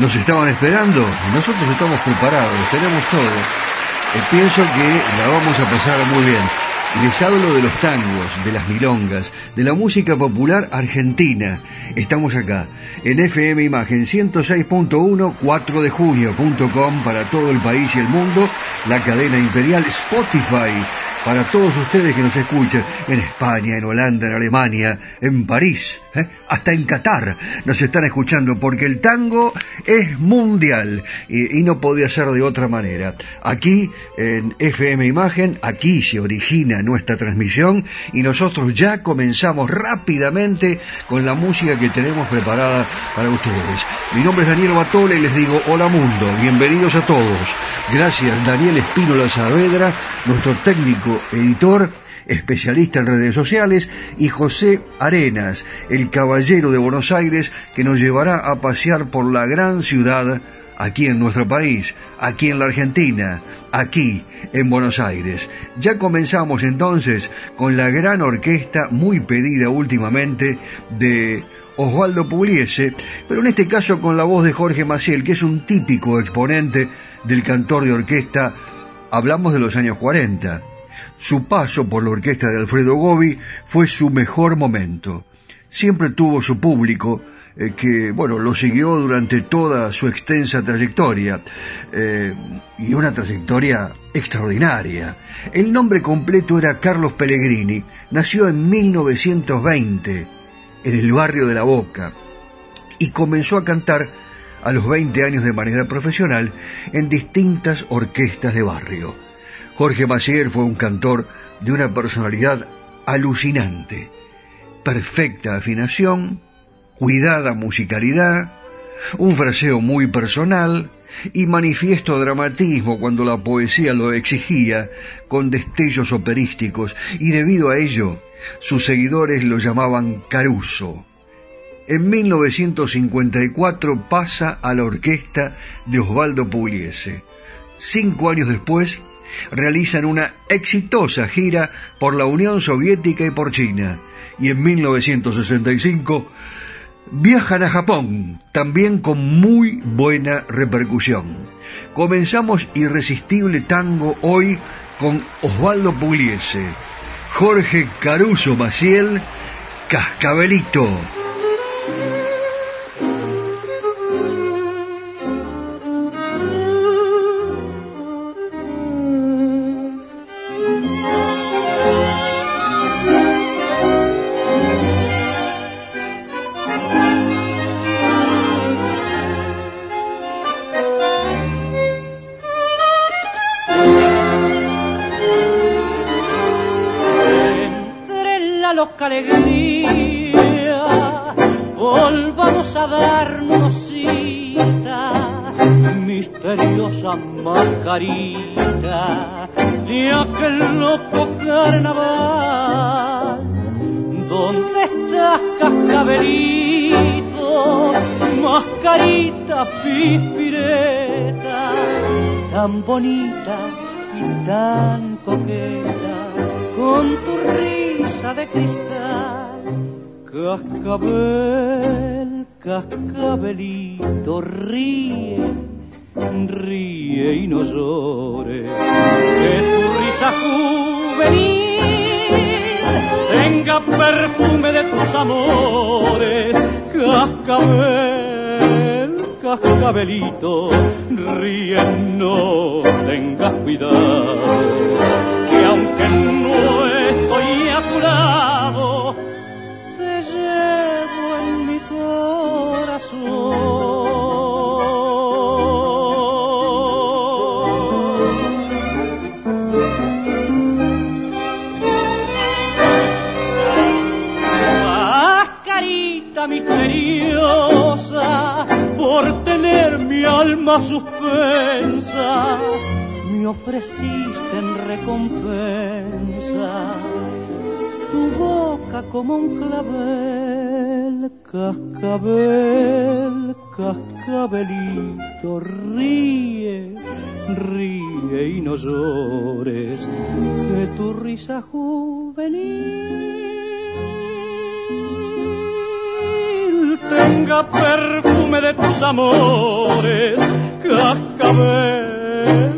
Nos estaban esperando, nosotros estamos preparados, tenemos todo. Eh, pienso que la vamos a pasar muy bien. Les hablo de los tangos, de las milongas, de la música popular argentina. Estamos acá, en FM Imagen 106.1, 4 de junio.com para todo el país y el mundo, la cadena imperial Spotify para todos ustedes que nos escuchan en España, en Holanda, en Alemania, en París, ¿eh? hasta en Qatar nos están escuchando porque el tango es mundial y, y, no podía ser de otra manera. Aquí en FM Imagen, aquí se origina nuestra transmisión y nosotros ya comenzamos rápidamente con la música que tenemos preparada para ustedes. Mi nombre es Daniel Batole y les digo hola mundo, bienvenidos a todos. Gracias Daniel Espínola Saavedra, nuestro técnico editor, especialista en redes sociales, y José Arenas, el caballero de Buenos Aires, que nos llevará a pasear por la gran ciudad aquí en nuestro país, aquí en la Argentina, aquí en Buenos Aires. Ya comenzamos entonces con la gran orquesta muy pedida últimamente de Osvaldo Pugliese, pero en este caso con la voz de Jorge Maciel, que es un típico exponente del cantor de orquesta, hablamos de los años 40. Su paso por la orquesta de Alfredo Gobi fue su mejor momento. siempre tuvo su público eh, que, bueno, lo siguió durante toda su extensa trayectoria eh, y una trayectoria extraordinaria. El nombre completo era Carlos Pellegrini, nació en 1920 en el barrio de La Boca y comenzó a cantar a los 20 años de manera profesional en distintas orquestas de barrio. Jorge Maciel fue un cantor de una personalidad alucinante, perfecta afinación, cuidada musicalidad, un fraseo muy personal y manifiesto dramatismo cuando la poesía lo exigía, con destellos operísticos, y debido a ello, sus seguidores lo llamaban Caruso. En 1954 pasa a la orquesta de Osvaldo Pugliese. Cinco años después, realizan una exitosa gira por la Unión Soviética y por China. Y en 1965 viajan a Japón, también con muy buena repercusión. Comenzamos Irresistible Tango hoy con Osvaldo Pugliese, Jorge Caruso Maciel, Cascabelito. que alegría, volvamos a darnos cita, misteriosa margarita de aquel loco carnaval. ¿Dónde estás, cascabelito? Mascarita pispireta, tan bonita y tan coqueta, con tu risa casa de cristal. Cascabel, cascabelito, ríe, ríe y no llores. Que tu risa juvenil tenga perfume de tus amores. Cascabel, cascabelito, ríe, no tengas cuidado. Que aunque no es tu lado, te llevo en mi corazón. misteriosa por tener mi alma suspensa. Me ofreciste en recompensa tu boca como un clavel, cascabel, cascabelito, ríe, ríe y no llores, que tu risa juvenil tenga perfume de tus amores, cascabel.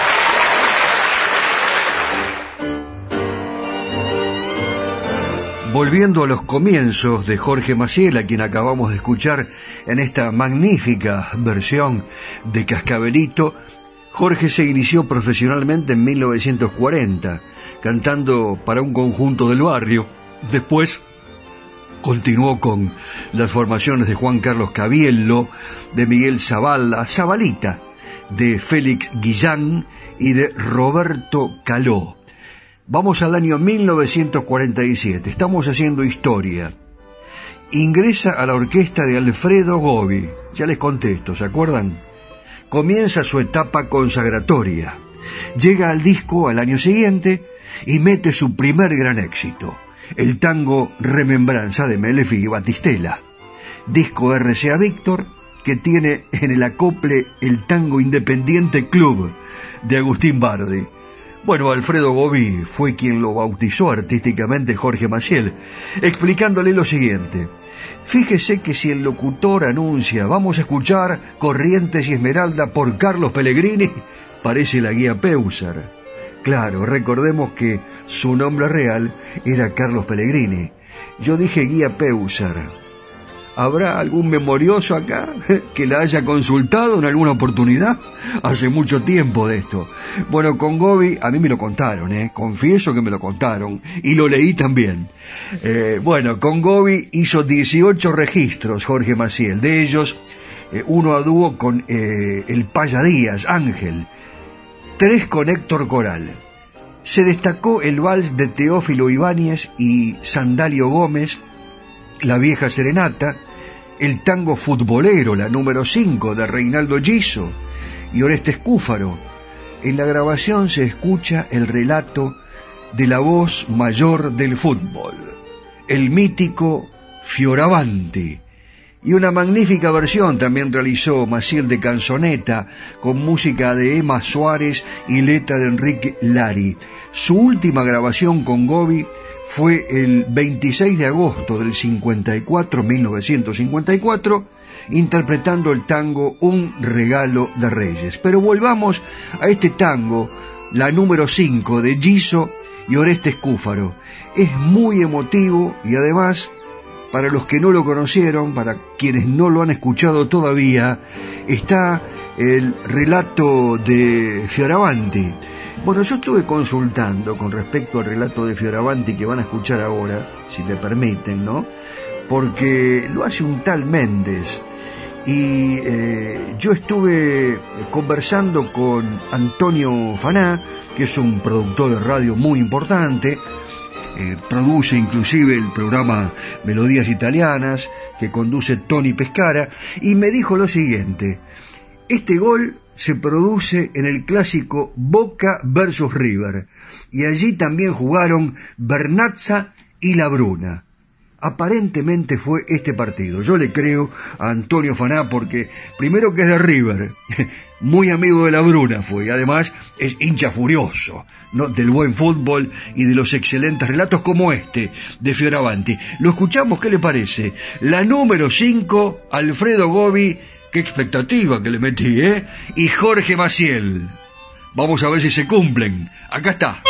Volviendo a los comienzos de Jorge Maciel, a quien acabamos de escuchar en esta magnífica versión de Cascabelito, Jorge se inició profesionalmente en 1940, cantando para un conjunto del barrio. Después continuó con las formaciones de Juan Carlos Cabiello, de Miguel Zavala, Zabalita, de Félix Guillán y de Roberto Caló. Vamos al año 1947, estamos haciendo historia. Ingresa a la orquesta de Alfredo Gobi, ya les contesto, ¿se acuerdan? Comienza su etapa consagratoria. Llega al disco al año siguiente y mete su primer gran éxito, el tango Remembranza de Melefi y Batistela, disco RCA Víctor que tiene en el acople el tango Independiente Club de Agustín Bardi. Bueno, Alfredo Gobi fue quien lo bautizó artísticamente Jorge Maciel, explicándole lo siguiente. Fíjese que si el locutor anuncia vamos a escuchar Corrientes y Esmeralda por Carlos Pellegrini, parece la guía Peusar. Claro, recordemos que su nombre real era Carlos Pellegrini. Yo dije guía Peusar. ¿Habrá algún memorioso acá que la haya consultado en alguna oportunidad? Hace mucho tiempo de esto. Bueno, con Gobi a mí me lo contaron, ¿eh? confieso que me lo contaron y lo leí también. Eh, bueno, con Gobi hizo 18 registros Jorge Maciel, de ellos eh, uno a dúo con el Paya Díaz, Ángel, tres con Héctor Coral. Se destacó el vals de Teófilo Ibáñez y Sandalio Gómez, la vieja serenata, el tango futbolero, la número 5 de Reinaldo Giso y Oreste Escúfaro. En la grabación se escucha el relato de la voz mayor del fútbol, el mítico Fioravanti, y una magnífica versión también realizó Maciel de Canzoneta con música de Emma Suárez y letra de Enrique Lari. Su última grabación con Gobi fue el 26 de agosto del 54, 1954, interpretando el tango Un regalo de Reyes. Pero volvamos a este tango, la número 5 de Giso y Oreste Escúfaro. Es muy emotivo y además para los que no lo conocieron, para quienes no lo han escuchado todavía, está el relato de Fioravanti. Bueno, yo estuve consultando con respecto al relato de Fioravanti que van a escuchar ahora, si me permiten, ¿no? Porque lo hace un tal Méndez. Y eh, yo estuve conversando con Antonio Faná, que es un productor de radio muy importante, eh, produce inclusive el programa Melodías Italianas, que conduce Tony Pescara, y me dijo lo siguiente, este gol se produce en el clásico Boca versus River, y allí también jugaron Bernazza y La Bruna. Aparentemente fue este partido. Yo le creo a Antonio Faná porque, primero que es de River, muy amigo de la Bruna fue, y además es hincha furioso ¿no? del buen fútbol y de los excelentes relatos como este de Fioravanti. Lo escuchamos, ¿qué le parece? La número 5, Alfredo Gobi, qué expectativa que le metí, ¿eh? Y Jorge Maciel. Vamos a ver si se cumplen. Acá está.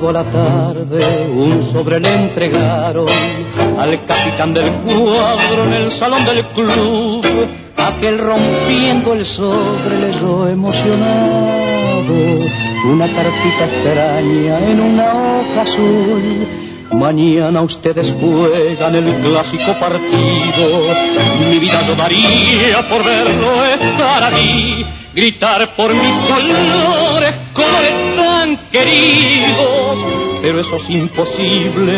Sábado a la tarde un sobre le entregaron al capitán del cuadro en el salón del club. Aquel rompiendo el sobre leyó emocionado una cartita extraña en una hoja azul. Mañana ustedes juegan el clásico partido. Mi vida yo daría por verlo estar allí, gritar por mis colores, Pero eso es imposible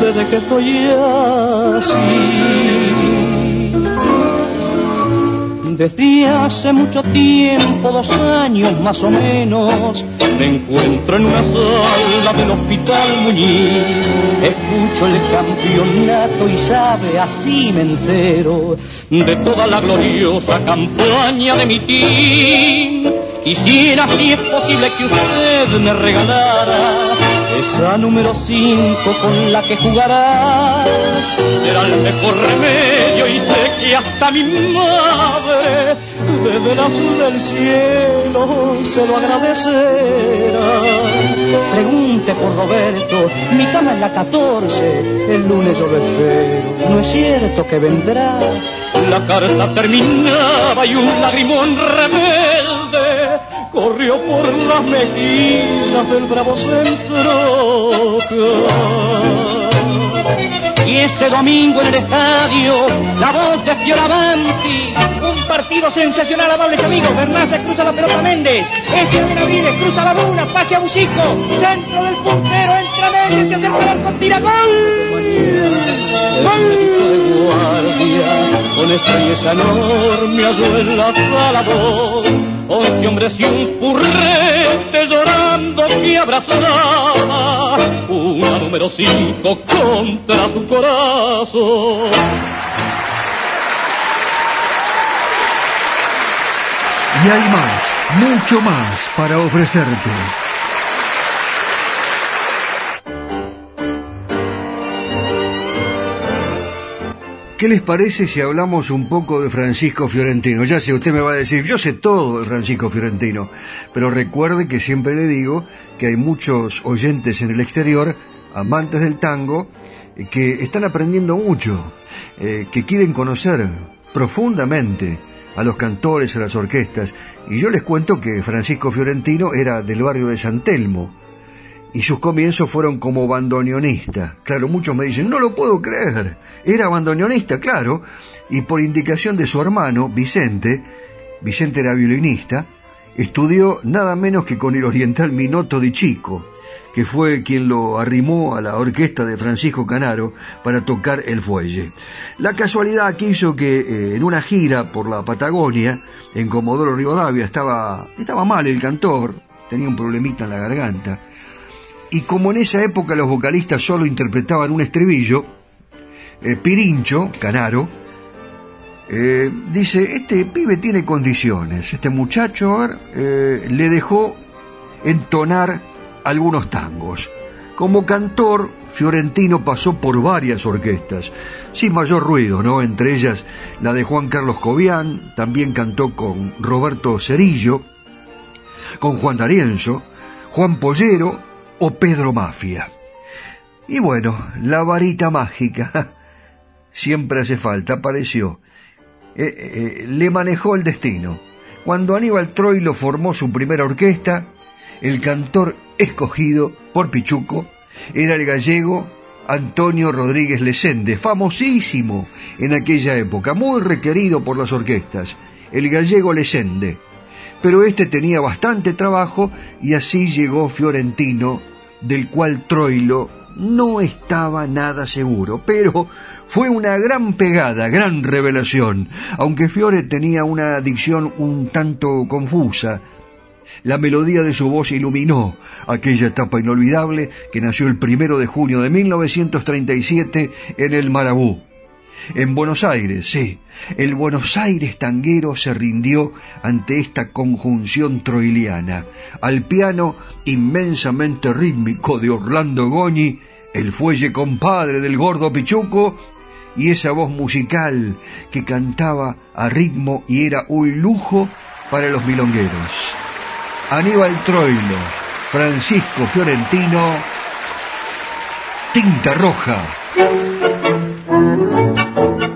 desde que estoy así. Desde hace mucho tiempo, dos años más o menos, me encuentro en una sala del Hospital Muñiz. Escucho el campeonato y sabe, así me entero de toda la gloriosa campaña de mi team. Y si es posible que usted me regalara esa número 5 con la que jugará, será el mejor remedio y sé que hasta mi madre desde el azul del cielo se lo agradecerá. Pregunte por Roberto, mi cama es la 14, el lunes yo lo no es cierto que vendrá. La carta terminaba y un lagrimón rebelde corrió por las mejillas del bravo centro. Y ese domingo en el estadio, la voz de Fioravanti. Un partido sensacional, amables amigos. Bernaza cruza la pelota Méndez. Este Benavides cruza la luna, pase a Bucico. Centro del puntero, entra Méndez, se acerca al arco, tira gol. guardia, con estrella enorme en la sala once hombres y un purrete llorando que abrazaba una número cinco contra su corazón. Y hay más, mucho más para ofrecerte. ¿Qué les parece si hablamos un poco de Francisco Fiorentino? Ya sé, usted me va a decir, yo sé todo de Francisco Fiorentino, pero recuerde que siempre le digo que hay muchos oyentes en el exterior, amantes del tango, que están aprendiendo mucho, eh, que quieren conocer profundamente a los cantores, a las orquestas, y yo les cuento que Francisco Fiorentino era del barrio de San Telmo, y sus comienzos fueron como bandoneonista. Claro, muchos me dicen, no lo puedo creer. Era bandoneonista, claro, y por indicación de su hermano, Vicente, Vicente era violinista, estudió nada menos que con el oriental Minoto di Chico, que fue quien lo arrimó a la orquesta de Francisco Canaro para tocar el fuelle. La casualidad quiso que eh, en una gira por la Patagonia, en Comodoro Rivadavia, estaba, estaba mal el cantor, tenía un problemita en la garganta, y como en esa época los vocalistas solo interpretaban un estribillo, eh, Pirincho, Canaro, eh, dice, este pibe tiene condiciones, este muchacho eh, le dejó entonar algunos tangos. Como cantor, Fiorentino pasó por varias orquestas, sin mayor ruido, ¿no? Entre ellas la de Juan Carlos Cobian, también cantó con Roberto Cerillo, con Juan D'Arienzo, Juan Pollero o Pedro Mafia. Y bueno, la varita mágica siempre hace falta, apareció. Eh, eh, le manejó el destino. Cuando Aníbal Troilo formó su primera orquesta, el cantor escogido por Pichuco era el gallego Antonio Rodríguez Lesende, famosísimo en aquella época, muy requerido por las orquestas, el gallego Lesende pero este tenía bastante trabajo y así llegó Fiorentino, del cual Troilo no estaba nada seguro, pero fue una gran pegada, gran revelación, aunque Fiore tenía una dicción un tanto confusa. La melodía de su voz iluminó aquella etapa inolvidable que nació el primero de junio de 1937 en el Marabú. En Buenos Aires, sí, el Buenos Aires tanguero se rindió ante esta conjunción troiliana. Al piano inmensamente rítmico de Orlando Goñi, el fuelle compadre del gordo Pichuco, y esa voz musical que cantaba a ritmo y era un lujo para los milongueros. Aníbal Troilo, Francisco Fiorentino, Tinta Roja. Thank you.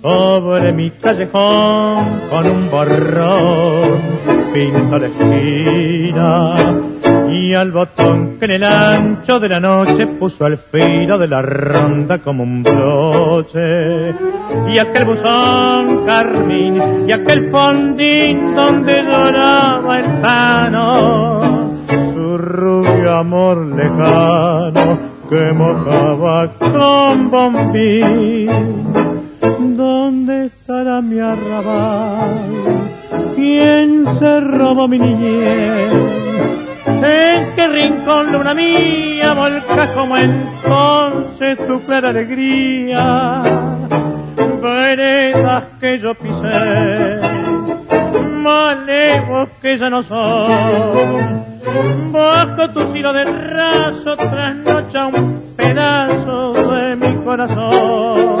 Sobre mi callejón con un borrón pinta la esquina y al botón que en el ancho de la noche puso al filo de la ronda como un broche. Y aquel buzón carmín y aquel fondín donde doraba el pano su rubio amor lejano que mojaba con bombín ¿Dónde estará mi arrabal? ¿Quién se robó mi niñez? ¿En qué rincón luna mía volca como entonces tu clara alegría? Veredas que yo pisé, malevos que ya no son. Bajo tu silo de raso trasnocha un pedazo de mi corazón.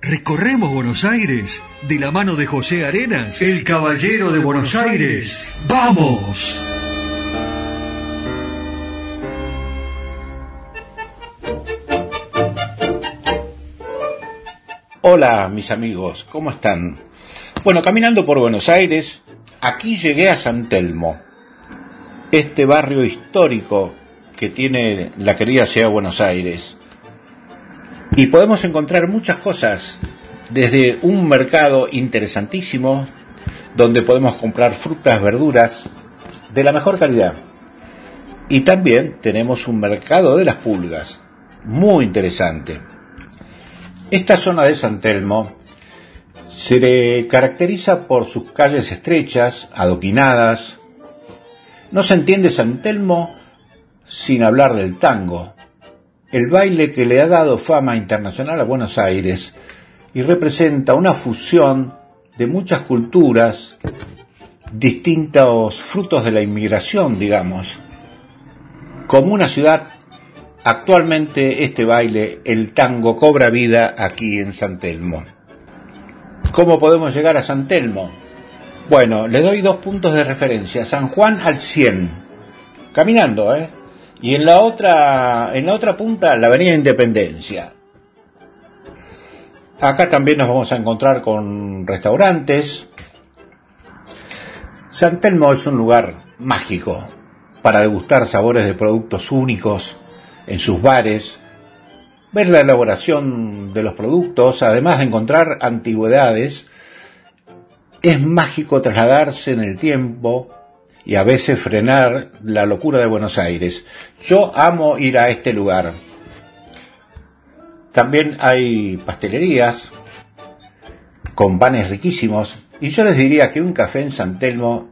recorremos Buenos Aires de la mano de José Arenas, el caballero de Buenos Aires. ¡Vamos! Hola mis amigos, ¿cómo están? Bueno, caminando por Buenos Aires, aquí llegué a San Telmo, este barrio histórico que tiene la querida ciudad de Buenos Aires. Y podemos encontrar muchas cosas, desde un mercado interesantísimo, donde podemos comprar frutas, verduras de la mejor calidad. Y también tenemos un mercado de las pulgas, muy interesante. Esta zona de San Telmo se le caracteriza por sus calles estrechas, adoquinadas. No se entiende San Telmo sin hablar del tango, el baile que le ha dado fama internacional a Buenos Aires y representa una fusión de muchas culturas, distintos frutos de la inmigración, digamos, como una ciudad Actualmente este baile, el tango, cobra vida aquí en San Telmo. ¿Cómo podemos llegar a San Telmo? Bueno, le doy dos puntos de referencia. San Juan al 100. Caminando, ¿eh? Y en la otra, en la otra punta, la Avenida Independencia. Acá también nos vamos a encontrar con restaurantes. San Telmo es un lugar mágico para degustar sabores de productos únicos en sus bares, ver la elaboración de los productos, además de encontrar antigüedades, es mágico trasladarse en el tiempo y a veces frenar la locura de Buenos Aires. Yo amo ir a este lugar. También hay pastelerías con panes riquísimos y yo les diría que un café en San Telmo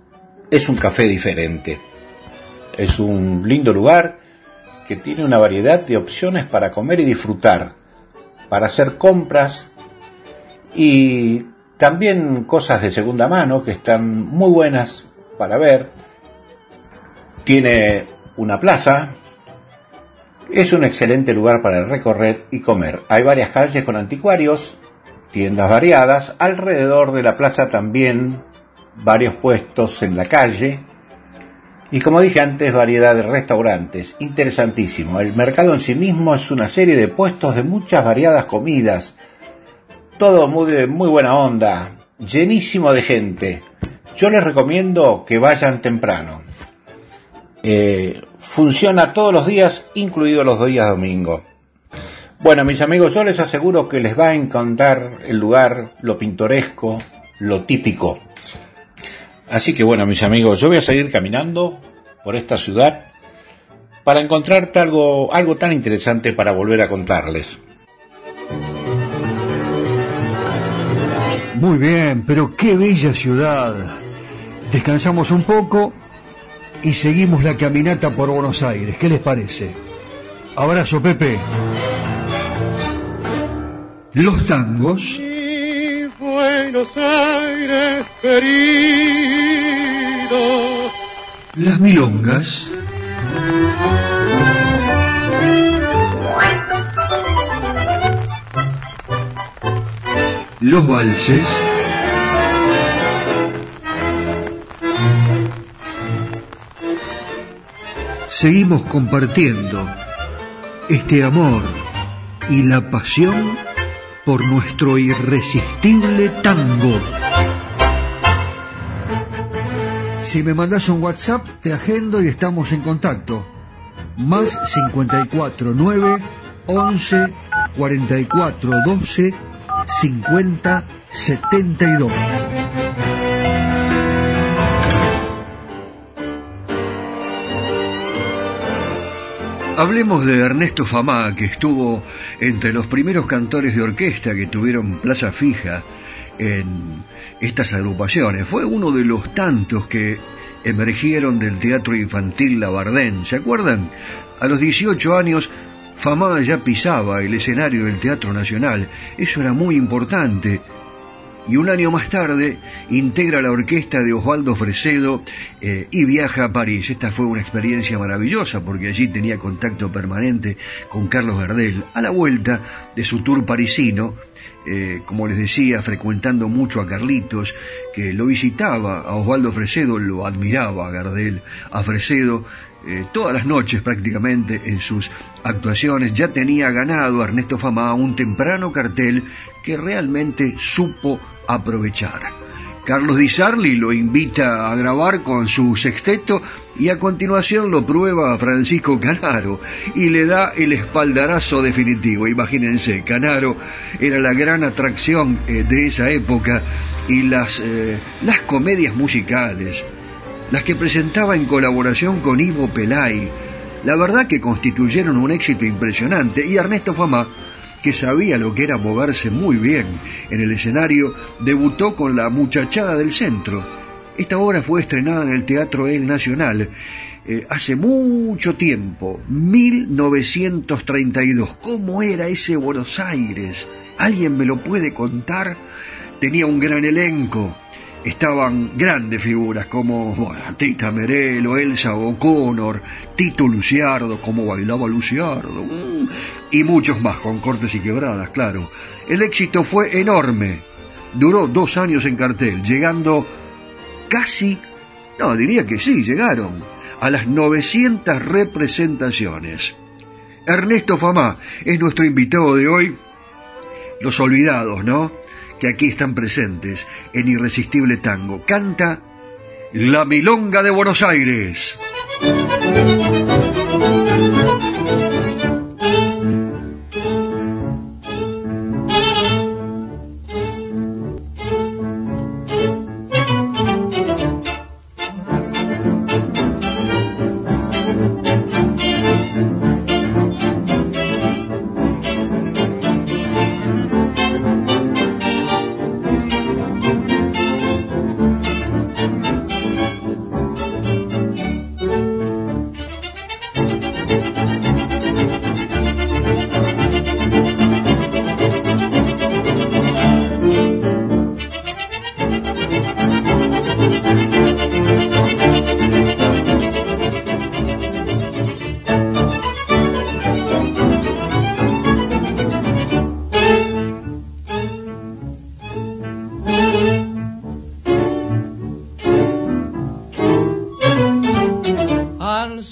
es un café diferente. Es un lindo lugar que tiene una variedad de opciones para comer y disfrutar, para hacer compras y también cosas de segunda mano que están muy buenas para ver. Tiene una plaza, es un excelente lugar para recorrer y comer. Hay varias calles con anticuarios, tiendas variadas, alrededor de la plaza también varios puestos en la calle y como dije antes, variedad de restaurantes. Interesantísimo. El mercado en sí mismo es una serie de puestos de muchas variadas comidas. Todo muy de muy buena onda. Llenísimo de gente. Yo les recomiendo que vayan temprano. Eh, funciona todos los días, incluidos los días domingo. Bueno, mis amigos, yo les aseguro que les va a encantar el lugar, lo pintoresco, lo típico. Así que bueno, mis amigos, yo voy a seguir caminando por esta ciudad para encontrarte algo, algo tan interesante para volver a contarles. Muy bien, pero qué bella ciudad. Descansamos un poco y seguimos la caminata por Buenos Aires. ¿Qué les parece? Abrazo, Pepe. Los tangos Buenos Aires querido. Las milongas. Los valses. Seguimos compartiendo este amor y la pasión por nuestro irresistible tango. Si me mandas un WhatsApp, te agendo y estamos en contacto. Más 54 9 11 44 12 50 72. Hablemos de Ernesto Famá, que estuvo entre los primeros cantores de orquesta que tuvieron plaza fija en estas agrupaciones. Fue uno de los tantos que emergieron del teatro infantil Labardén. ¿Se acuerdan? A los 18 años Famá ya pisaba el escenario del Teatro Nacional. Eso era muy importante. Y un año más tarde integra la orquesta de Osvaldo Fresedo eh, y viaja a París. Esta fue una experiencia maravillosa porque allí tenía contacto permanente con Carlos Gardel. A la vuelta de su tour parisino, eh, como les decía, frecuentando mucho a Carlitos, que lo visitaba, a Osvaldo Fresedo lo admiraba a Gardel, a Fresedo eh, todas las noches prácticamente en sus actuaciones ya tenía ganado Ernesto Famá un temprano cartel que realmente supo aprovechar. Carlos Di Sarli lo invita a grabar con su sexteto y a continuación lo prueba Francisco Canaro y le da el espaldarazo definitivo. Imagínense, Canaro era la gran atracción eh, de esa época y las, eh, las comedias musicales, las que presentaba en colaboración con Ivo Pelay, la verdad que constituyeron un éxito impresionante y Ernesto Fama que sabía lo que era moverse muy bien en el escenario, debutó con La Muchachada del Centro. Esta obra fue estrenada en el Teatro El Nacional eh, hace mucho tiempo, 1932. ¿Cómo era ese Buenos Aires? ¿Alguien me lo puede contar? Tenía un gran elenco, estaban grandes figuras como bueno, Tita Merelo, Elsa O'Connor, Tito Luciardo, como bailaba Luciardo, mm, y muchos más con cortes y quebradas, claro. El éxito fue enorme. Duró dos años en cartel, llegando casi, no, diría que sí, llegaron a las 900 representaciones. Ernesto Famá es nuestro invitado de hoy. Los olvidados, ¿no? Aquí están presentes en Irresistible Tango. Canta La Milonga de Buenos Aires.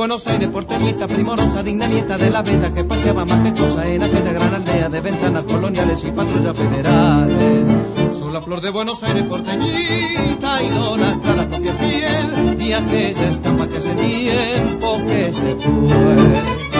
Buenos Aires, porteñita, primorosa, digna nieta de la bella que paseaba majestuosa en aquella gran aldea de ventanas coloniales y patrullas federales. Soy la flor de Buenos Aires, porteñita, idolatra la copia fiel, y aquella estampa que hace tiempo que se fue.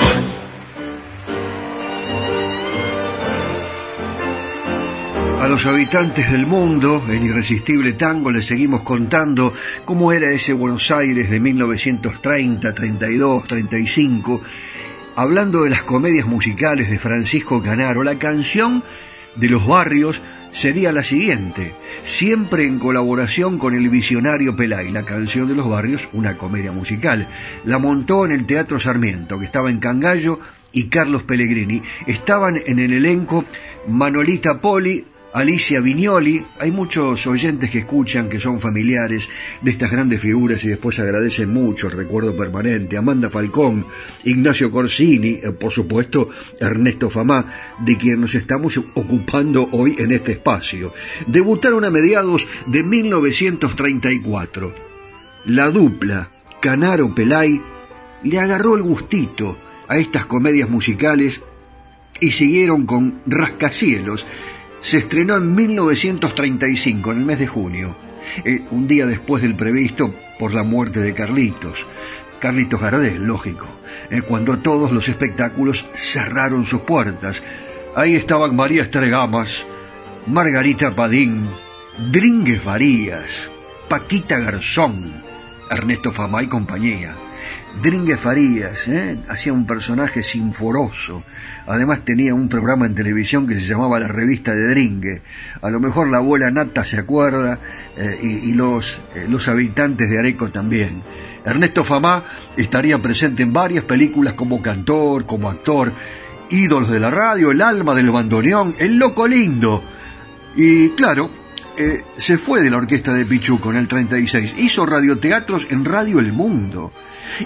A los habitantes del mundo, en Irresistible Tango, les seguimos contando cómo era ese Buenos Aires de 1930, 32, 35, hablando de las comedias musicales de Francisco Canaro. La canción de los barrios sería la siguiente, siempre en colaboración con el visionario Pelay, la canción de los barrios, una comedia musical. La montó en el Teatro Sarmiento, que estaba en Cangallo, y Carlos Pellegrini. Estaban en el elenco Manolita Poli, Alicia Vignoli, hay muchos oyentes que escuchan que son familiares de estas grandes figuras y después agradecen mucho el recuerdo permanente. Amanda Falcón, Ignacio Corsini, eh, por supuesto Ernesto Famá, de quien nos estamos ocupando hoy en este espacio. Debutaron a mediados de 1934. La dupla Canaro Pelay le agarró el gustito a estas comedias musicales y siguieron con Rascacielos, se estrenó en 1935, en el mes de junio, eh, un día después del previsto por la muerte de Carlitos. Carlitos Gardel, lógico, eh, cuando todos los espectáculos cerraron sus puertas. Ahí estaban María Estregamas, Margarita Padín, Dringues Varías, Paquita Garzón, Ernesto Famá y compañía. Dringue Farías, ¿eh? hacía un personaje sinforoso. Además tenía un programa en televisión que se llamaba La Revista de Dringue. A lo mejor la abuela Nata se acuerda eh, y, los, eh, los habitantes de Areco también. Ernesto Famá estaría presente en varias películas como cantor, como actor, ídolos de la radio, el alma del bandoneón, el loco lindo. Y claro, se fue de la orquesta de Pichuco en el 36, hizo radioteatros en Radio El Mundo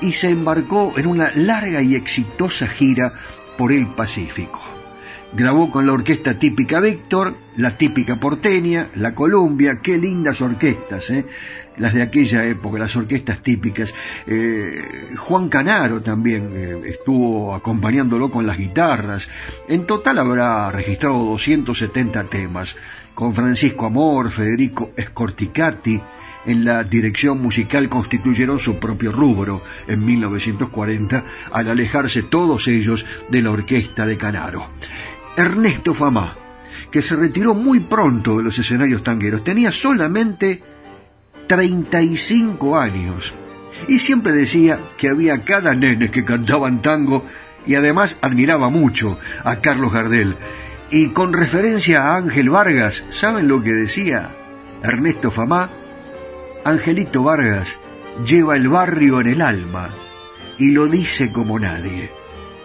y se embarcó en una larga y exitosa gira por el Pacífico. Grabó con la orquesta típica Víctor, la típica porteña, la Columbia, qué lindas orquestas, ¿eh? las de aquella época, las orquestas típicas. Eh, Juan Canaro también eh, estuvo acompañándolo con las guitarras. En total habrá registrado 270 temas, con Francisco Amor, Federico Scorticati, en la dirección musical constituyeron su propio rubro en 1940 al alejarse todos ellos de la orquesta de Canaro. Ernesto Famá, que se retiró muy pronto de los escenarios tangueros, tenía solamente 35 años y siempre decía que había cada nene que cantaban tango y además admiraba mucho a Carlos Gardel. Y con referencia a Ángel Vargas, ¿saben lo que decía? Ernesto Famá Angelito Vargas lleva el barrio en el alma y lo dice como nadie.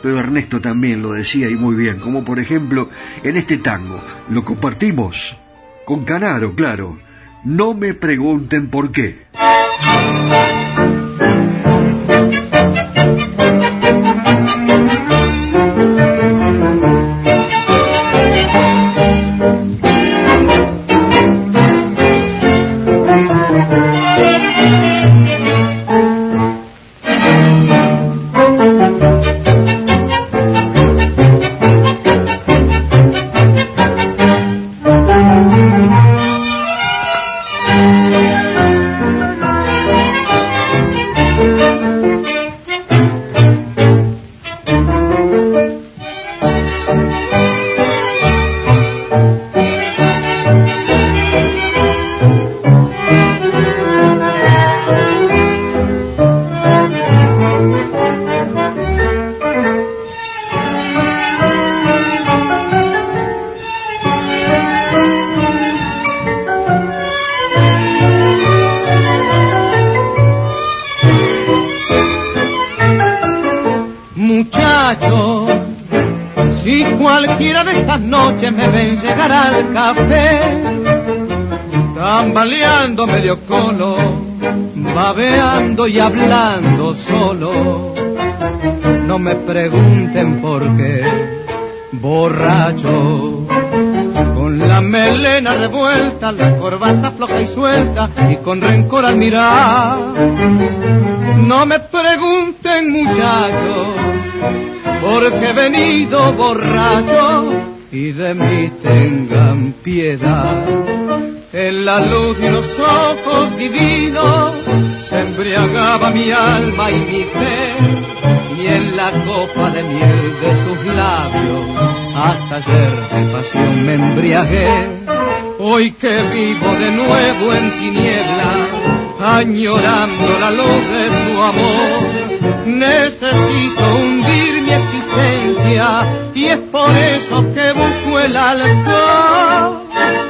Pero Ernesto también lo decía y muy bien, como por ejemplo en este tango, lo compartimos con Canaro, claro. No me pregunten por qué. Me ven llegar al café, tambaleando medio colo, babeando y hablando solo. No me pregunten por qué, borracho, con la melena revuelta, la corbata floja y suelta y con rencor al mirar. No me pregunten muchachos, porque he venido borracho y de mí tengan piedad. En la luz de unos ojos divinos se embriagaba mi alma y mi fe, y en la copa de miel de sus labios hasta ayer de pasión me embriagué. Hoy que vivo de nuevo en tinieblas, añorando la luz de su amor, necesito hundir mi existencia y es por eso que busco el alcohol.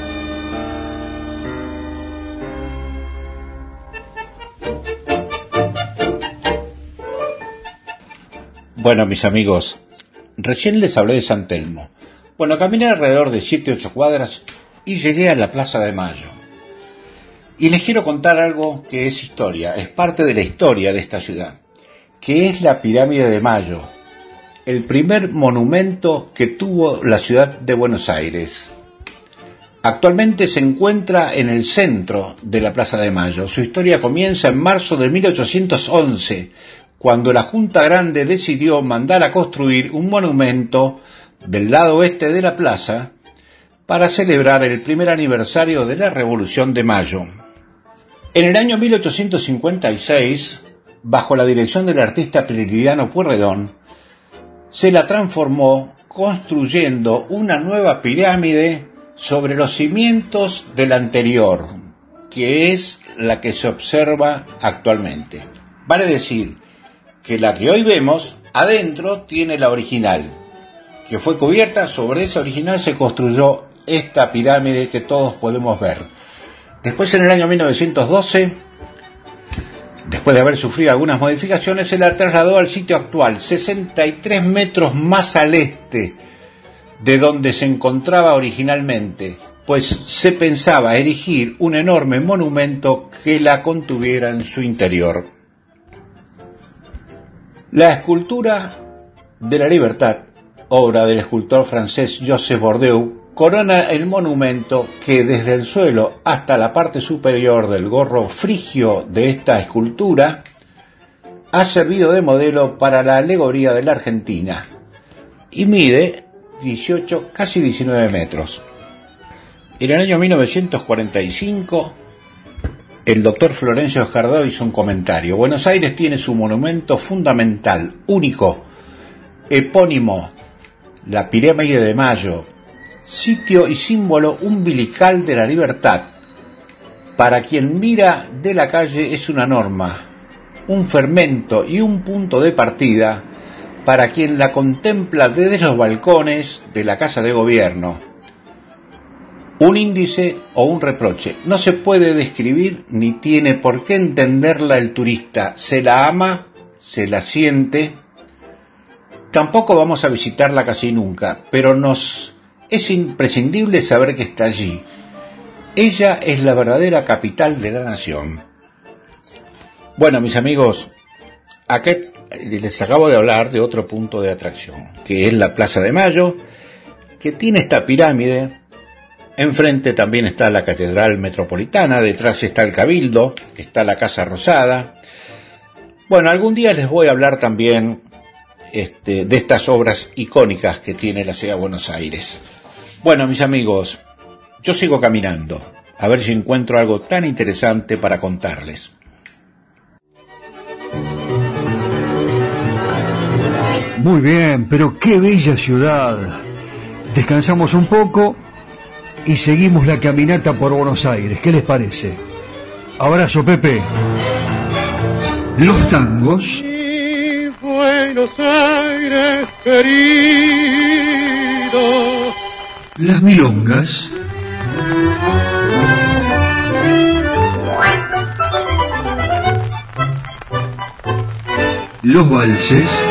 Bueno, mis amigos, recién les hablé de San Telmo. Bueno, caminé alrededor de 7-8 cuadras y llegué a la Plaza de Mayo. Y les quiero contar algo que es historia, es parte de la historia de esta ciudad, que es la Pirámide de Mayo, el primer monumento que tuvo la ciudad de Buenos Aires. Actualmente se encuentra en el centro de la Plaza de Mayo. Su historia comienza en marzo de 1811, cuando la Junta Grande decidió mandar a construir un monumento del lado oeste de la plaza para celebrar el primer aniversario de la Revolución de Mayo. En el año 1856, bajo la dirección del artista Prilidiano Puerredón, se la transformó construyendo una nueva pirámide sobre los cimientos del anterior, que es la que se observa actualmente. Vale decir que la que hoy vemos adentro tiene la original, que fue cubierta, sobre esa original se construyó esta pirámide que todos podemos ver. Después en el año 1912, después de haber sufrido algunas modificaciones, se la trasladó al sitio actual, 63 metros más al este de donde se encontraba originalmente, pues se pensaba erigir un enorme monumento que la contuviera en su interior. La escultura de la libertad, obra del escultor francés Joseph Bordeaux, corona el monumento que desde el suelo hasta la parte superior del gorro frigio de esta escultura ha servido de modelo para la alegoría de la Argentina y mide 18, casi 19 metros. En el año 1945, el doctor Florencio Escardó hizo un comentario. Buenos Aires tiene su monumento fundamental, único, epónimo, la pirámide de Mayo, sitio y símbolo umbilical de la libertad. Para quien mira de la calle es una norma, un fermento y un punto de partida para quien la contempla desde los balcones de la Casa de Gobierno. Un índice o un reproche. No se puede describir ni tiene por qué entenderla el turista. Se la ama, se la siente. Tampoco vamos a visitarla casi nunca, pero nos es imprescindible saber que está allí. Ella es la verdadera capital de la nación. Bueno, mis amigos, acá les acabo de hablar de otro punto de atracción, que es la Plaza de Mayo, que tiene esta pirámide. Enfrente también está la Catedral Metropolitana, detrás está el Cabildo, está la Casa Rosada. Bueno, algún día les voy a hablar también este, de estas obras icónicas que tiene la ciudad de Buenos Aires. Bueno, mis amigos, yo sigo caminando, a ver si encuentro algo tan interesante para contarles. Muy bien, pero qué bella ciudad. Descansamos un poco y seguimos la caminata por Buenos Aires. ¿Qué les parece? Abrazo, Pepe. Los tangos. Buenos Aires querido. Las milongas. Los valses.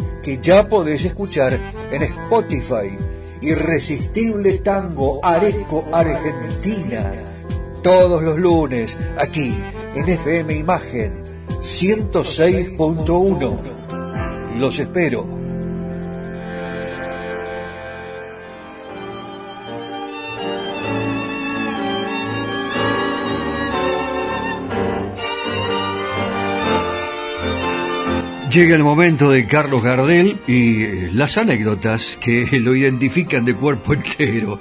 que ya podés escuchar en Spotify. Irresistible Tango Areco Argentina. Todos los lunes, aquí en FM Imagen 106.1. Los espero. Llega el momento de Carlos Gardel y eh, las anécdotas que lo identifican de cuerpo entero.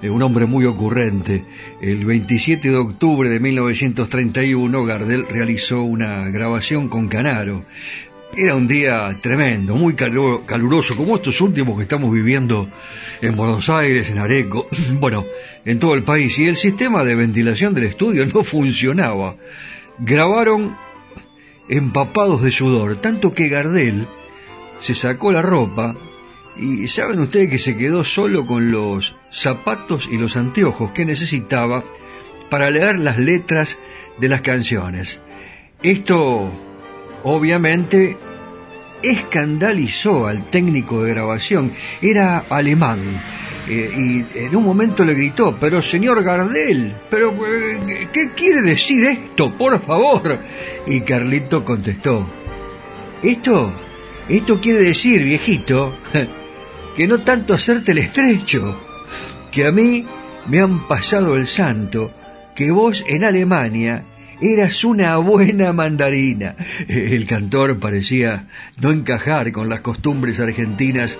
Eh, un hombre muy ocurrente. El 27 de octubre de 1931 Gardel realizó una grabación con Canaro. Era un día tremendo, muy caluroso, como estos últimos que estamos viviendo en Buenos Aires, en Areco, bueno, en todo el país. Y el sistema de ventilación del estudio no funcionaba. Grabaron empapados de sudor, tanto que Gardel se sacó la ropa y saben ustedes que se quedó solo con los zapatos y los anteojos que necesitaba para leer las letras de las canciones. Esto obviamente escandalizó al técnico de grabación. Era alemán. Eh, y en un momento le gritó, pero señor Gardel, pero eh, ¿qué quiere decir esto? Por favor. Y Carlito contestó, esto, esto quiere decir, viejito, que no tanto hacerte el estrecho, que a mí me han pasado el santo, que vos en Alemania Eras una buena mandarina. El cantor parecía no encajar con las costumbres argentinas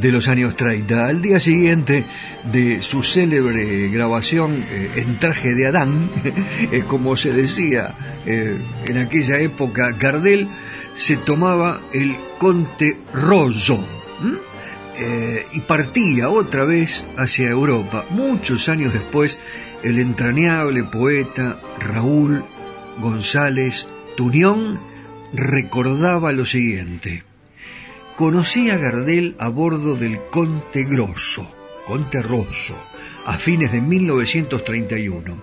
de los años 30. Al día siguiente de su célebre grabación eh, en traje de Adán, eh, como se decía eh, en aquella época, Gardel se tomaba el Conte Rosso y partía otra vez hacia Europa. Muchos años después el entrañable poeta Raúl González Tunión recordaba lo siguiente. Conocí a Gardel a bordo del Conte Grosso, Conte Rosso, a fines de 1931.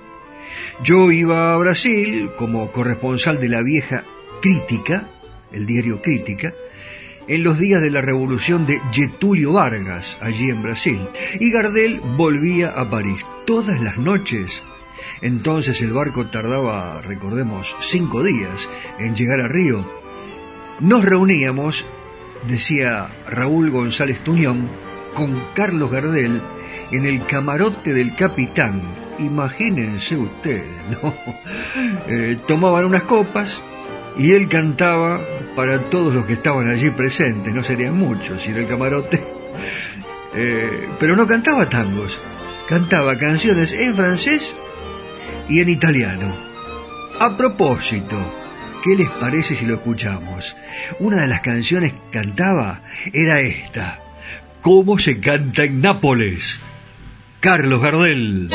Yo iba a Brasil como corresponsal de la vieja Crítica, el diario Crítica, en los días de la revolución de Getulio Vargas, allí en Brasil, y Gardel volvía a París todas las noches. Entonces el barco tardaba, recordemos, cinco días en llegar a Río. Nos reuníamos, decía Raúl González Tuñón, con Carlos Gardel en el camarote del capitán. Imagínense ustedes, ¿no? Eh, tomaban unas copas y él cantaba para todos los que estaban allí presentes, no serían muchos, sino el camarote. Eh, pero no cantaba tangos, cantaba canciones en francés y en italiano. A propósito, ¿qué les parece si lo escuchamos? Una de las canciones que cantaba era esta, ¿Cómo se canta en Nápoles? Carlos Gardel.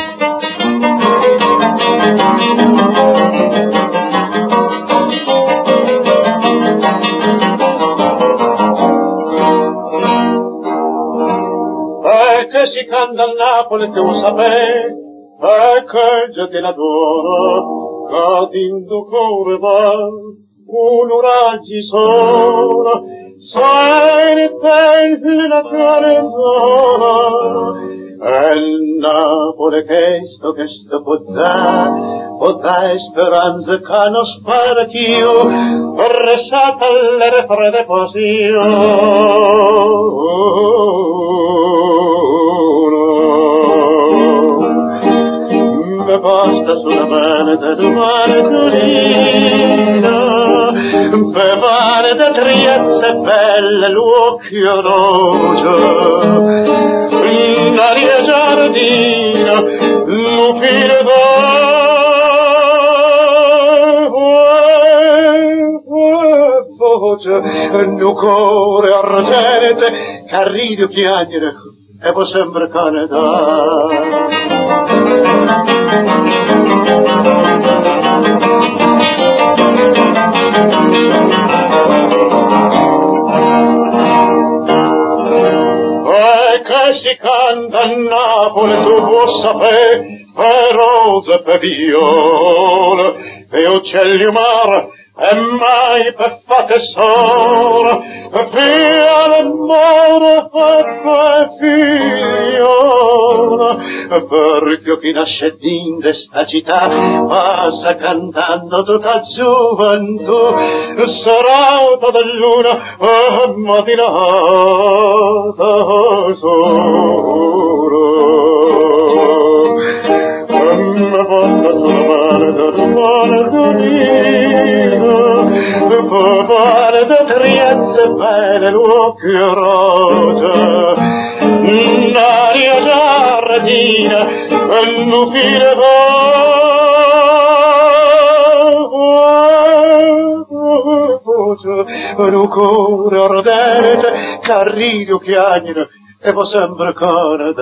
si canta a Napoli tu già te l'adoro kad indukorvar unuraggi sola sain pensil la travesola È Napoli questo che sto potà potà speranza cano spartio per resata le refrede posio volta sulla mare, torino, per bevare da triezze belle l'occhio rosso, l'aria giardina, l'upire voce, il cuore ride o piangere, e può sempre canetare si canta a Napoli tu vuoi sapere per rose per viole e uccelli umar e mai per fate sola via l'amore e figliola perché chi nasce in questa città passa cantando tutta gioventù. Sarata da luna mattinata una volta sono morto, morto io, dopo morto Trieste bene l'occhio rosa, d'aria giardina, quel lupine voce, un cuore ardente, carrido piagne, e può sempre canadare.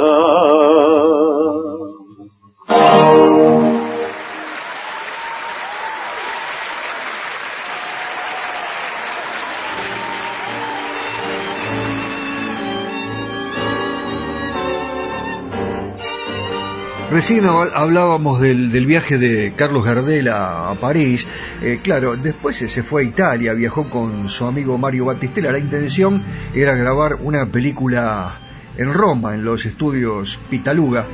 Recién hablábamos del, viaje de Carlos Gardel a, París. Eh, claro, después se fue a Italia, viajó con su amigo Mario Battistella. La intención era grabar una película en Roma, en los estudios Pitaluga.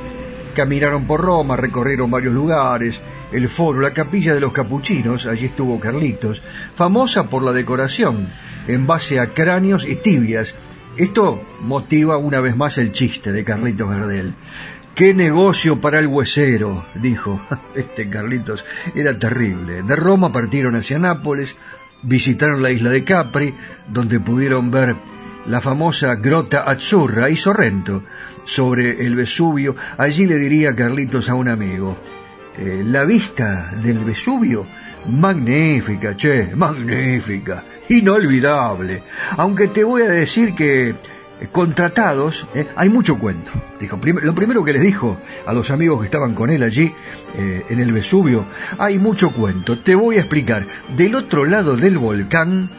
Caminaron por Roma, recorrieron varios lugares, el foro, la capilla de los capuchinos, allí estuvo Carlitos, famosa por la decoración, en base a cráneos y tibias. Esto motiva una vez más el chiste de Carlitos Gardel. ¡Qué negocio para el huesero! dijo. Este Carlitos era terrible. De Roma partieron hacia Nápoles, visitaron la isla de Capri, donde pudieron ver la famosa Grota Azzurra y Sorrento sobre el Vesubio. Allí le diría Carlitos a un amigo, eh, la vista del Vesubio, magnífica, che, magnífica, inolvidable. Aunque te voy a decir que eh, contratados, eh, hay mucho cuento. Dijo, lo primero que les dijo a los amigos que estaban con él allí en el Vesubio, hay mucho cuento. Te voy a explicar. Del otro lado del volcán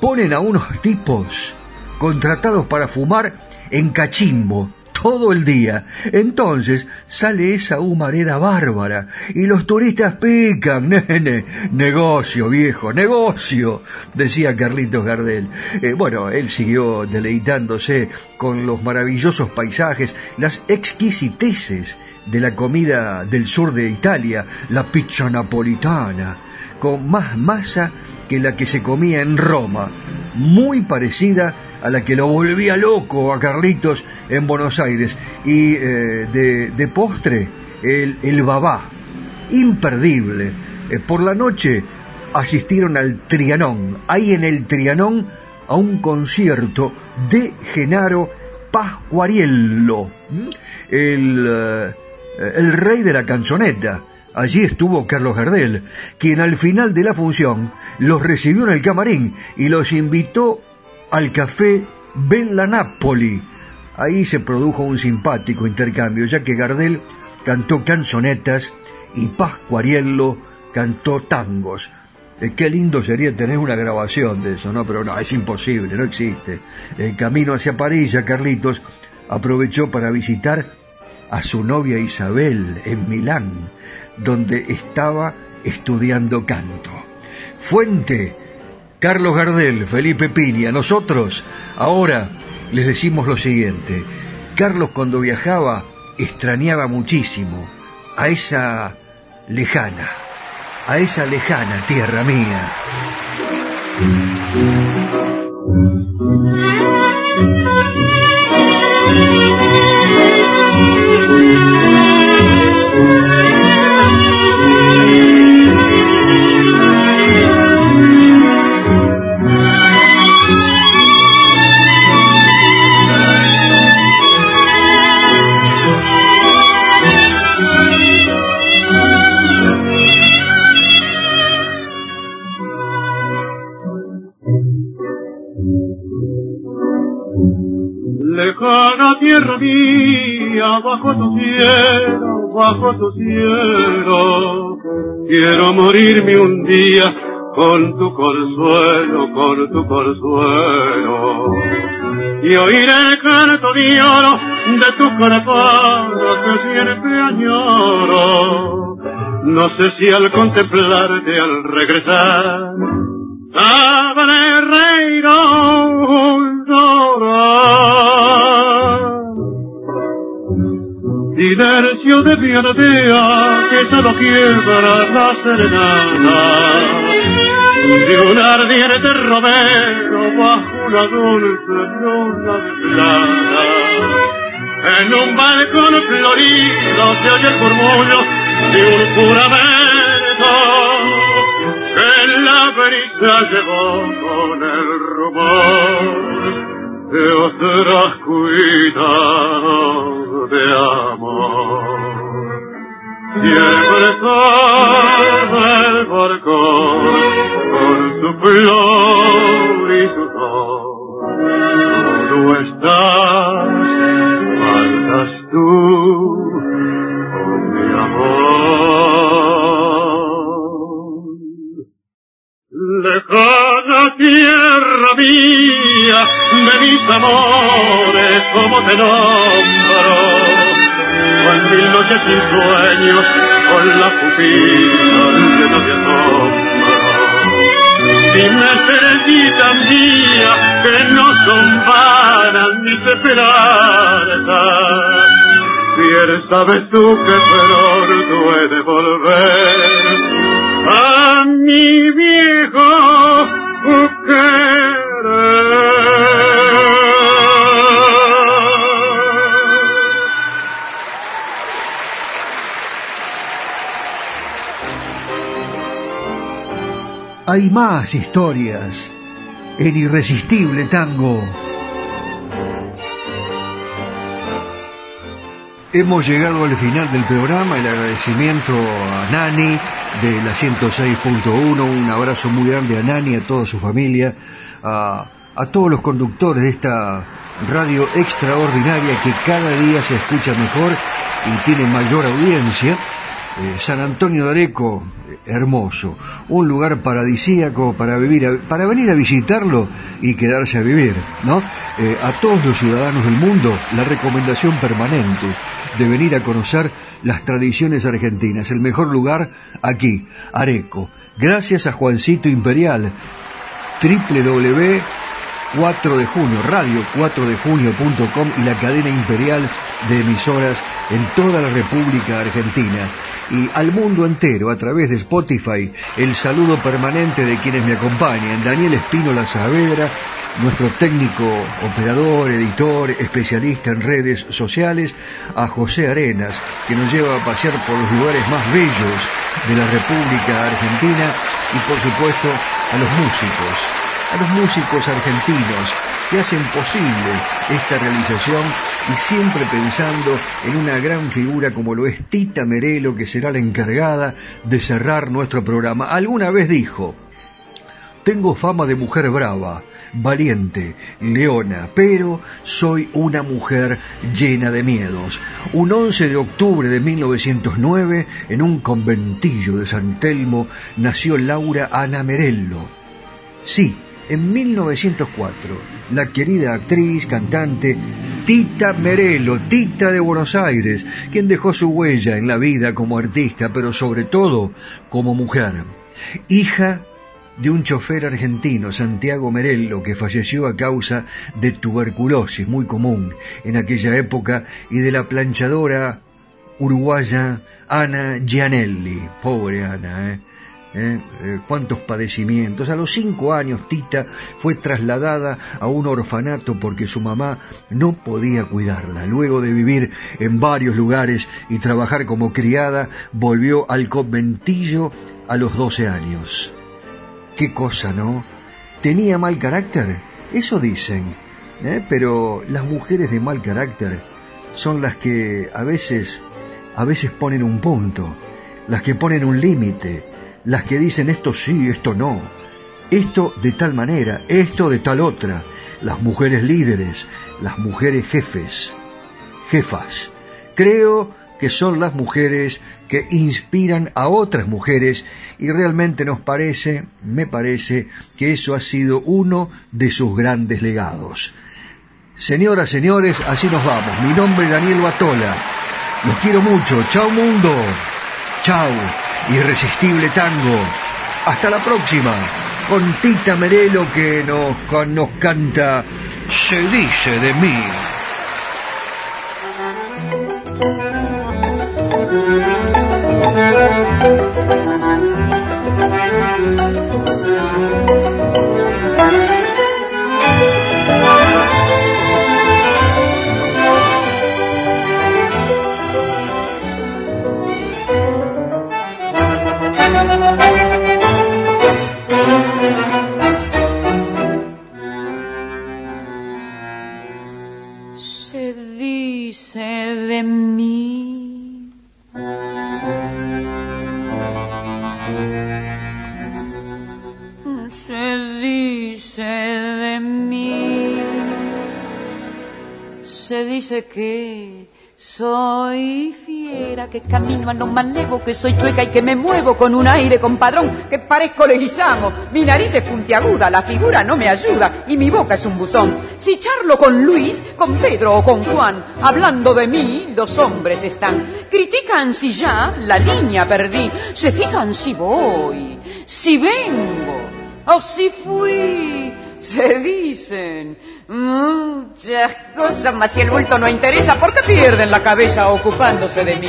ponen a unos tipos contratados para fumar en cachimbo todo el día. Entonces sale esa humareda bárbara y los turistas pican, nene. Negocio, viejo, negocio, decía Carlitos Gardel. Eh, bueno, él siguió deleitándose con los maravillosos paisajes, las exquisiteces de la comida del sur de Italia, la pizza napolitana, con más masa que la que se comía en Roma, muy parecida a la que lo volvía loco a Carlitos en Buenos Aires, y eh, de, postre el, el babá, imperdible. Eh, por la noche asistieron al Trianón, ahí en el Trianón, a un concierto de Genaro Pascuariello, el, eh, el rey de la canzoneta. Allí estuvo Carlos Gardel, quien al final de la función los recibió en el camarín y los invitó al café Bella Napoli. Ahí se produjo un simpático intercambio, ya que Gardel cantó canzonetas y Pascuariello cantó tangos. Eh, qué lindo sería tener una grabación de eso, ¿no? Pero no, es imposible, no existe. El camino hacia París, ya Carlitos aprovechó para visitar a su novia Isabel en Milán, donde estaba estudiando canto. Fuente, Carlos Gardel, Felipe Piña, nosotros ahora les decimos lo siguiente. Carlos cuando viajaba extrañaba muchísimo a esa lejana, a esa lejana tierra mía. Tierra mía, bajo tu cielo, bajo tu cielo, quiero morirme un día con tu consuelo, con tu consuelo. Y oír el canto de oro de tu corazón que siempre añoro. No sé si al contemplarte, al regresar, sabré reír o llorar. Silencio de mi aldea que solo quiebra la serenata de un ardiente romero bajo una dulce luna de plata. En un balcón florido se oye el murmullo de un juramento que la brisa llevó con el rumor de otras cuidados de amor. Siempre está el barcón con su flor y su sol. Tú estás, faltas tú, oh mi amor. Lejana tierra mía, de mis amores, como te nombro, la pupila llena de asombro. Dime estrellita mía que no son vanas mis esperanzas. Bien sabes tú que he de volver a mi viejo Hay más historias en Irresistible Tango. Hemos llegado al final del programa, el agradecimiento a Nani de la 106.1, un abrazo muy grande a Nani, a toda su familia, a, a todos los conductores de esta radio extraordinaria que cada día se escucha mejor y tiene mayor audiencia. Eh, San Antonio de Areco, hermoso, un lugar paradisíaco para vivir, para venir a visitarlo y quedarse a vivir, ¿no? Eh, a todos los ciudadanos del mundo la recomendación permanente de venir a conocer las tradiciones argentinas, el mejor lugar aquí, Areco. Gracias a Juancito Imperial, www 4 de junio, radio 4 de junio.com y la cadena imperial de emisoras en toda la República Argentina y al mundo entero a través de Spotify. El saludo permanente de quienes me acompañan, Daniel Espínola Saavedra, nuestro técnico, operador, editor, especialista en redes sociales, a José Arenas, que nos lleva a pasear por los lugares más bellos de la República Argentina y por supuesto a los músicos a los músicos argentinos que hacen posible esta realización y siempre pensando en una gran figura como lo es Tita Merelo, que será la encargada de cerrar nuestro programa. Alguna vez dijo, tengo fama de mujer brava, valiente, leona, pero soy una mujer llena de miedos. Un 11 de octubre de 1909, en un conventillo de San Telmo, nació Laura Ana Merello. Sí, en 1904, la querida actriz, cantante Tita Merelo, Tita de Buenos Aires, quien dejó su huella en la vida como artista, pero sobre todo como mujer. Hija de un chofer argentino, Santiago Merello, que falleció a causa de tuberculosis muy común en aquella época, y de la planchadora uruguaya Ana Gianelli. Pobre Ana, ¿eh? ¿Eh? Eh, cuántos padecimientos. A los cinco años Tita fue trasladada a un orfanato porque su mamá no podía cuidarla. Luego de vivir en varios lugares y trabajar como criada, volvió al conventillo a los 12 años. Qué cosa, ¿no? ¿Tenía mal carácter? Eso dicen. ¿eh? Pero las mujeres de mal carácter son las que a veces, a veces ponen un punto, las que ponen un límite, las que dicen esto sí, esto no, esto de tal manera, esto de tal otra, las mujeres líderes, las mujeres jefes, jefas. Creo que son las mujeres que inspiran a otras mujeres y realmente nos parece, me parece, que eso ha sido uno de sus grandes legados. Señoras, señores, así nos vamos. Mi nombre es Daniel Batola. Los quiero mucho. Chao mundo. Chao. Irresistible tango. Hasta la próxima. Con Tita Merelo que nos, nos canta Se dice de mí. Que Soy fiera que camino a lo malevo, que soy chueca y que me muevo con un aire compadrón, que parezco leguizamo. Mi nariz es puntiaguda, la figura no me ayuda y mi boca es un buzón. Si charlo con Luis, con Pedro o con Juan, hablando de mí, los hombres están. Critican si ya la línea perdí, se fijan si voy, si vengo o si fui. Se dicen muchas cosas, mas si el bulto no interesa, ¿por qué pierden la cabeza ocupándose de mí?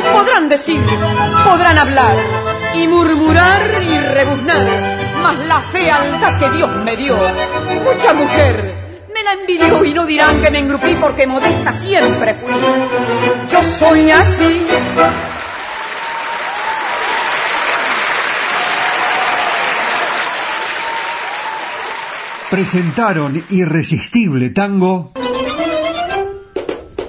Podrán decir, podrán hablar y murmurar y rebuznar, mas la fealdad que Dios me dio, mucha mujer me la envidió y no dirán que me engrupí porque modesta siempre fui. Yo soy así. Presentaron Irresistible Tango.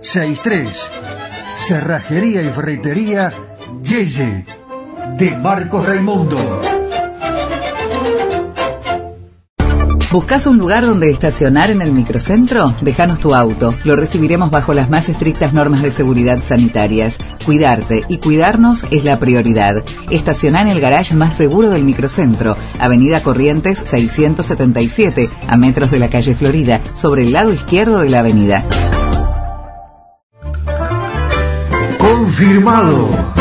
452963. Cerrajería y ferretería Yeye de Marcos Raimundo. ¿Buscas un lugar donde estacionar en el microcentro? Déjanos tu auto. Lo recibiremos bajo las más estrictas normas de seguridad sanitarias. Cuidarte y cuidarnos es la prioridad. Estaciona en el garage más seguro del microcentro, Avenida Corrientes 677, a metros de la calle Florida, sobre el lado izquierdo de la avenida. Confirmado.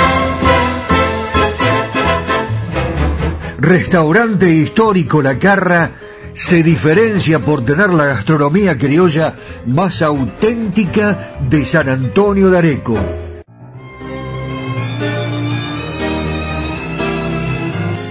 Restaurante histórico La Carra se diferencia por tener la gastronomía criolla más auténtica de San Antonio de Areco.